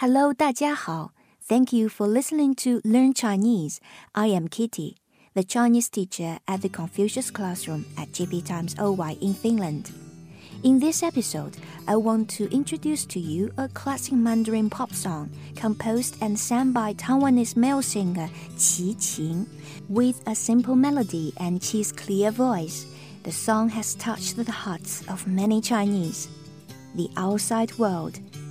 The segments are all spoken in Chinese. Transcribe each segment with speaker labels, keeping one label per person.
Speaker 1: Hello，大家好。Thank you for listening to Learn Chinese. I am Kitty, the Chinese teacher at the Confucius Classroom at GP Times OY in Finland. In this episode, I want to introduce to you a classic Mandarin pop song composed and sung by Taiwanese male singer Qi Qing. With a simple melody and Qi's clear voice, the song has touched the hearts of many Chinese. The outside world,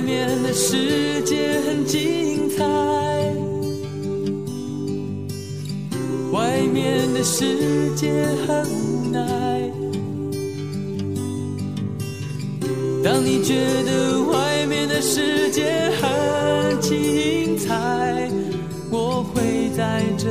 Speaker 2: 外面的世界很精彩，外面的世界很无奈。当你觉得外面的世界很精彩，我会在这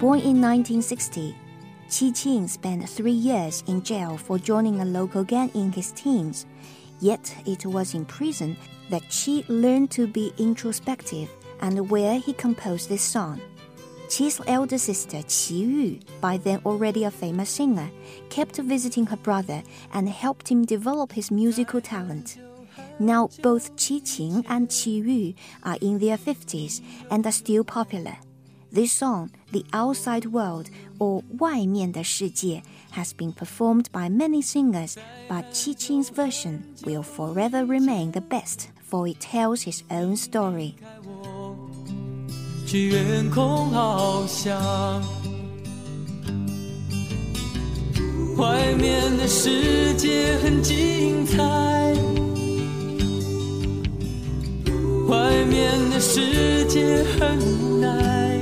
Speaker 1: Born in 1960, Qi Qing spent three years in jail for joining a local gang in his teens. Yet it was in prison that Qi learned to be introspective and where he composed this song. Qi's elder sister Qi Yu, by then already a famous singer, kept visiting her brother and helped him develop his musical talent. Now both Qi Qing and Qi Yu are in their 50s and are still popular. This song, The Outside World, or 外面的世界, has been performed by many singers, but Qi Qing's version will forever remain the best, for it tells his own story.
Speaker 2: 去远空翱翔，外面的世界很精彩，外面的世界很无奈。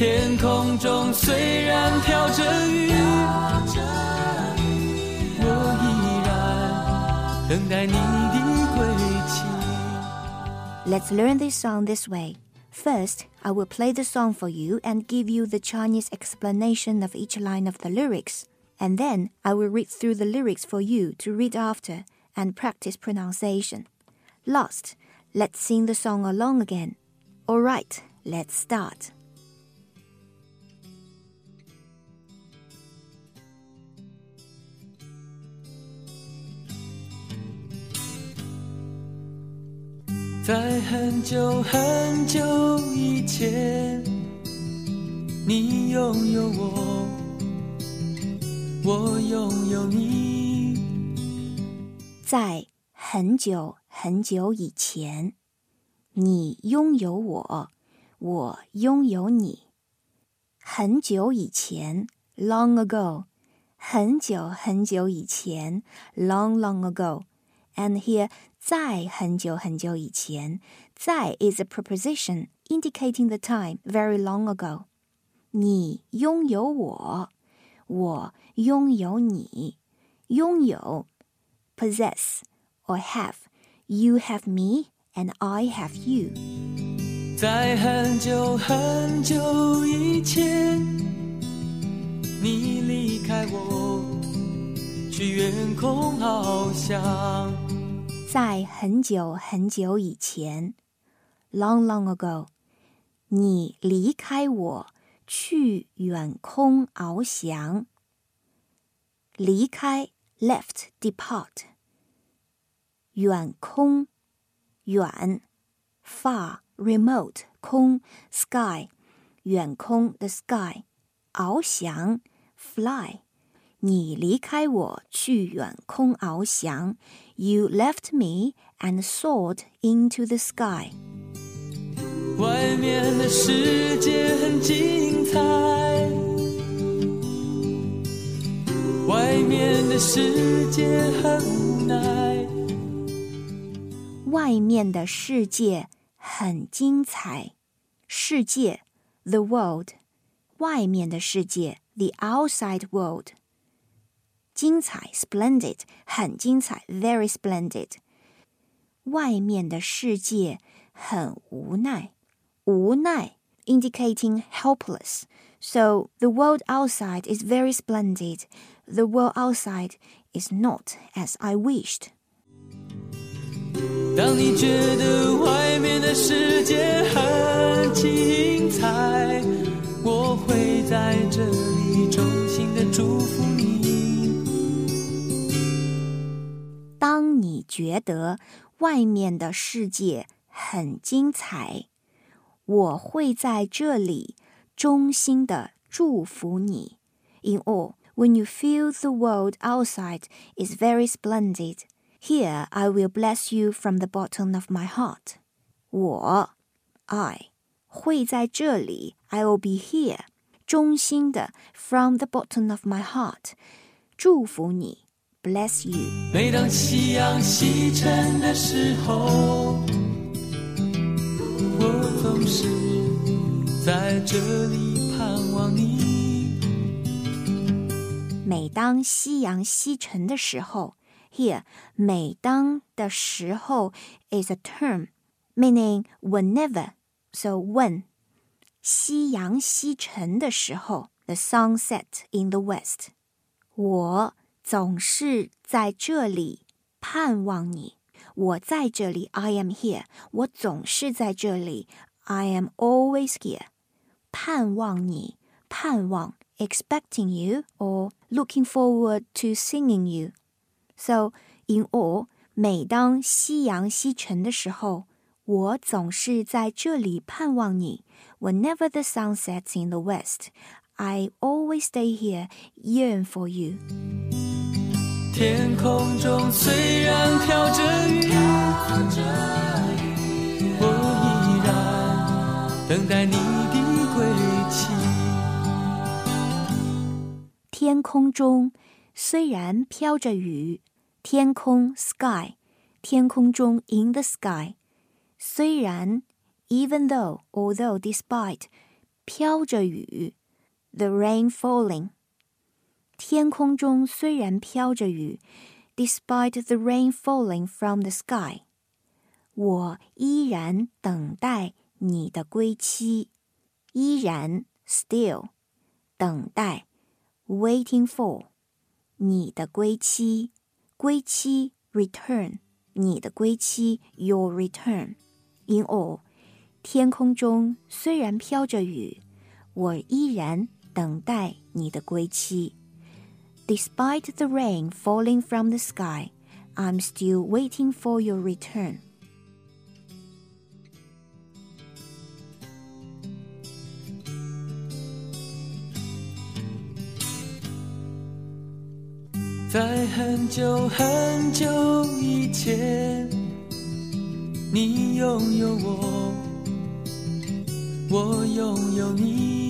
Speaker 2: 天空中虽然飘着雨，我依然等待你的归期。
Speaker 1: Let's learn this song this way. First, I will play the song for you and give you the Chinese explanation of each line of the lyrics. And then I will read through the lyrics for you to read after and practice pronunciation. Last, let's sing the song along again. Alright, let's start.
Speaker 2: 在很久很久以前，你拥有我，我拥有你。
Speaker 1: 在很久很久以前，你拥有我，我拥有你。很久以前，long ago，很久很久以前，long long ago。And here 在很久很久以前，在 is a preposition indicating the time very long ago。你拥有我，我拥有你。拥有 possess or have。You have me and I have you。
Speaker 2: 在很久很久以前，你离开我，去远空翱翔。
Speaker 1: 在很久很久以前，long long ago，你离开我，去远空翱翔。离开，left depart。远空，远，far remote 空，sky 远空 the sky，翱翔，fly。你离开我，去远空翱翔。You left me and soared into the sky。
Speaker 2: 外面的世界很精彩，外面的世界很无奈。
Speaker 1: 外面的世界很精彩，世界 the world，外面的世界 the outside world。精彩，splendid，很精彩，very splendid。外面的世界很无奈，无奈，indicating helpless。So the world outside is very splendid. The world outside is not as I wished.
Speaker 2: 当你觉得外面的世界很精彩，我会在这里衷心的祝福
Speaker 1: 当你觉得外面的世界很精彩，我会在这里衷心的祝福你。In all, when you feel the world outside is very splendid, here I will bless you from the bottom of my heart. 我，I 会在这里，I will be here，衷心的 from the bottom of my heart，祝福你。 bless you。
Speaker 2: 每当夕阳西沉的时候，我总是在这里盼望你。
Speaker 1: 每当夕阳西沉的时候，here 每当的时候 is a term meaning whenever. So when 夕阳西沉的时候，the sun set in the west，我。 总是在这里盼望你。我在这里，I am here。我总是在这里，I am always here。盼望你，盼望，expecting you or looking forward to singing you。So in all，每当夕阳西沉的时候，我总是在这里盼望你。Whenever the sun sets in the west, I always stay here, yearn for you.
Speaker 2: 天空中虽然飘着雨，我依然等待你的归期。
Speaker 1: 天空中虽然飘着雨，天空 sky，天空中 in the sky，虽然 even though although despite 飘着雨，the rain falling。天空中虽然飘着雨，despite the rain falling from the sky，我依然等待你的归期，依然 still 等待，waiting for 你的归期，归期 return 你的归期 your return。In all，天空中虽然飘着雨，我依然等待你的归期。 Despite the rain falling from the sky, I'm still waiting for your return.
Speaker 2: 在很久很久以前，你拥有我，我拥有你。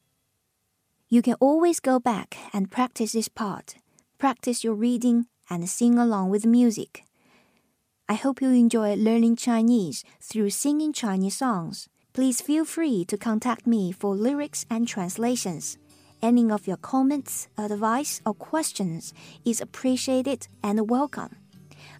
Speaker 1: You can always go back and practice this part. Practice your reading and sing along with music. I hope you enjoy learning Chinese through singing Chinese songs. Please feel free to contact me for lyrics and translations. Any of your comments, advice, or questions is appreciated and welcome.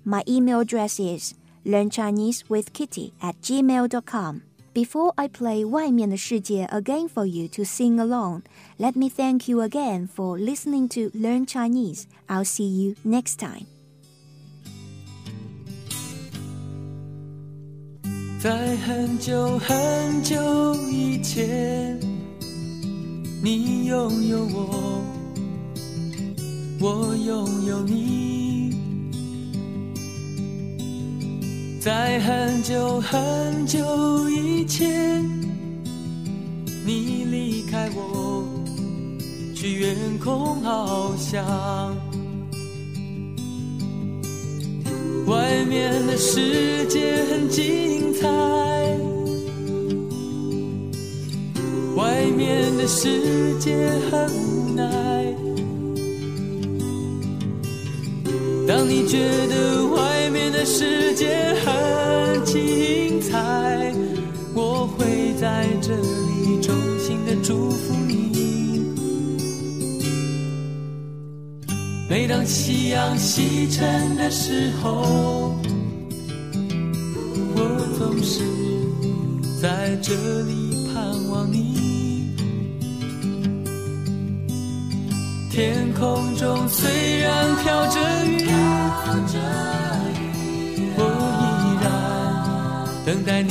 Speaker 1: My email address is learnchinesewithkitty at gmail.com. Before I play 外面的世界 again for you to sing along, let me thank you again for listening to Learn Chinese. I'll see you next time.
Speaker 2: 在很久很久以前，你拥有我，我拥有你。 在很久很久以前，你离开我，去远空翱翔。外面的世界很精彩，外面的世界很无奈。当你觉得外外面的世界很精彩，我会在这里衷心的祝福你。每当夕阳西沉的时候，我总是在这里盼望你。天空中虽然飘着雨，and then